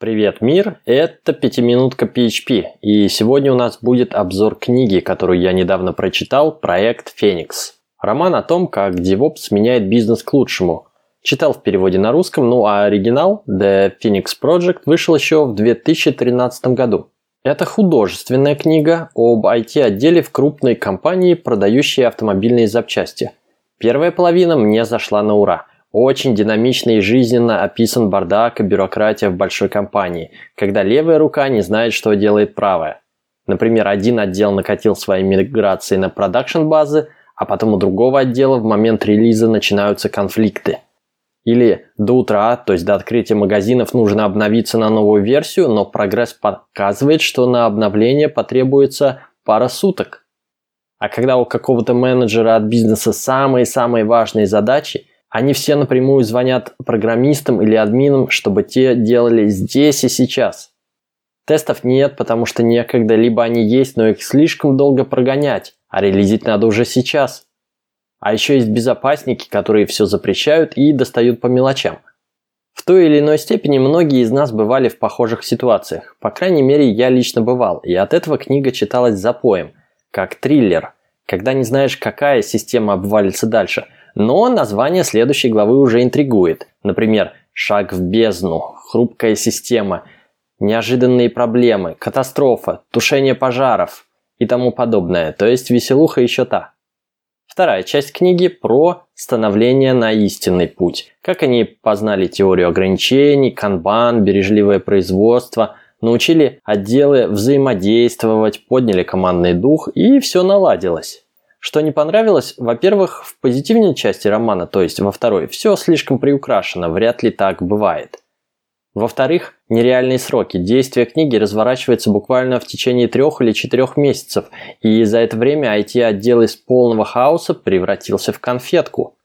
Привет, мир! Это пятиминутка PHP, и сегодня у нас будет обзор книги, которую я недавно прочитал, проект «Феникс». Роман о том, как DevOps меняет бизнес к лучшему. Читал в переводе на русском, ну а оригинал The Phoenix Project вышел еще в 2013 году. Это художественная книга об IT-отделе в крупной компании, продающей автомобильные запчасти. Первая половина мне зашла на ура – очень динамично и жизненно описан бардак и бюрократия в большой компании, когда левая рука не знает, что делает правая. Например, один отдел накатил свои миграции на продакшн-базы, а потом у другого отдела в момент релиза начинаются конфликты. Или до утра, то есть до открытия магазинов, нужно обновиться на новую версию, но прогресс показывает, что на обновление потребуется пара суток. А когда у какого-то менеджера от бизнеса самые-самые важные задачи, они все напрямую звонят программистам или админам, чтобы те делали здесь и сейчас. Тестов нет, потому что некогда, либо они есть, но их слишком долго прогонять, а релизить надо уже сейчас. А еще есть безопасники, которые все запрещают и достают по мелочам. В той или иной степени многие из нас бывали в похожих ситуациях. По крайней мере, я лично бывал, и от этого книга читалась запоем, как триллер, когда не знаешь, какая система обвалится дальше – но название следующей главы уже интригует. Например, «Шаг в бездну», «Хрупкая система», «Неожиданные проблемы», «Катастрофа», «Тушение пожаров» и тому подобное. То есть веселуха еще та. Вторая часть книги про становление на истинный путь. Как они познали теорию ограничений, канбан, бережливое производство, научили отделы взаимодействовать, подняли командный дух и все наладилось. Что не понравилось, во-первых, в позитивной части романа, то есть во второй, все слишком приукрашено, вряд ли так бывает. Во-вторых, нереальные сроки. Действие книги разворачивается буквально в течение трех или четырех месяцев, и за это время IT-отдел из полного хаоса превратился в конфетку.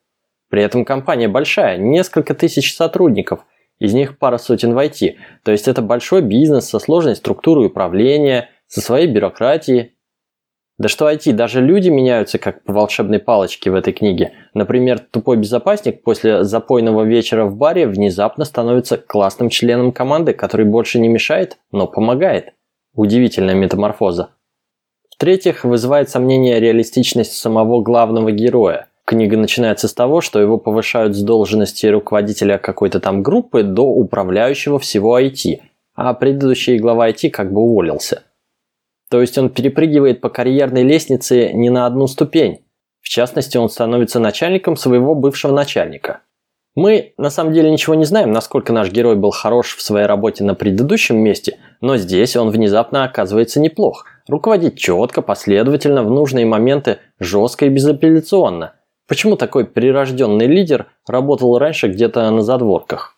При этом компания большая, несколько тысяч сотрудников, из них пара сотен в IT, то есть это большой бизнес со сложной структурой управления, со своей бюрократией, да что IT, даже люди меняются как по волшебной палочке в этой книге. Например, тупой безопасник после запойного вечера в баре внезапно становится классным членом команды, который больше не мешает, но помогает. Удивительная метаморфоза. В-третьих, вызывает сомнение реалистичность самого главного героя. Книга начинается с того, что его повышают с должности руководителя какой-то там группы до управляющего всего IT, а предыдущий глава IT как бы уволился – то есть он перепрыгивает по карьерной лестнице не на одну ступень. В частности, он становится начальником своего бывшего начальника. Мы на самом деле ничего не знаем, насколько наш герой был хорош в своей работе на предыдущем месте, но здесь он внезапно оказывается неплох. Руководит четко, последовательно, в нужные моменты, жестко и безапелляционно. Почему такой прирожденный лидер работал раньше где-то на задворках?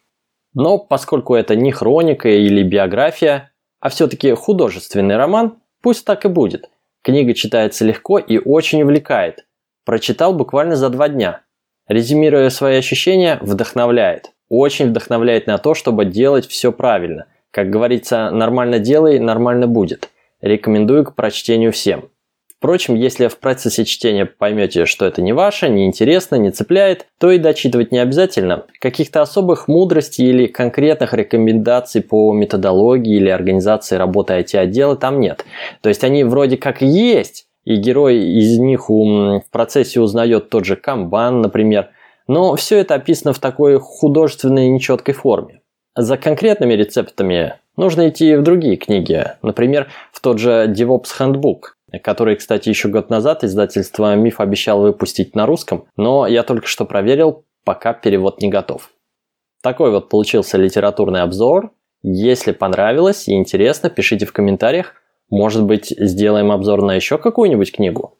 Но поскольку это не хроника или биография, а все-таки художественный роман, Пусть так и будет. Книга читается легко и очень увлекает. Прочитал буквально за два дня. Резюмируя свои ощущения, вдохновляет. Очень вдохновляет на то, чтобы делать все правильно. Как говорится, нормально делай, нормально будет. Рекомендую к прочтению всем. Впрочем, если в процессе чтения поймете, что это не ваше, не интересно, не цепляет, то и дочитывать не обязательно. Каких-то особых мудростей или конкретных рекомендаций по методологии или организации работы IT-отдела там нет. То есть они вроде как есть, и герой из них в процессе узнает тот же камбан, например, но все это описано в такой художественной нечеткой форме. За конкретными рецептами нужно идти в другие книги, например, в тот же DevOps Handbook, который, кстати, еще год назад издательство «Миф» обещал выпустить на русском, но я только что проверил, пока перевод не готов. Такой вот получился литературный обзор. Если понравилось и интересно, пишите в комментариях. Может быть, сделаем обзор на еще какую-нибудь книгу?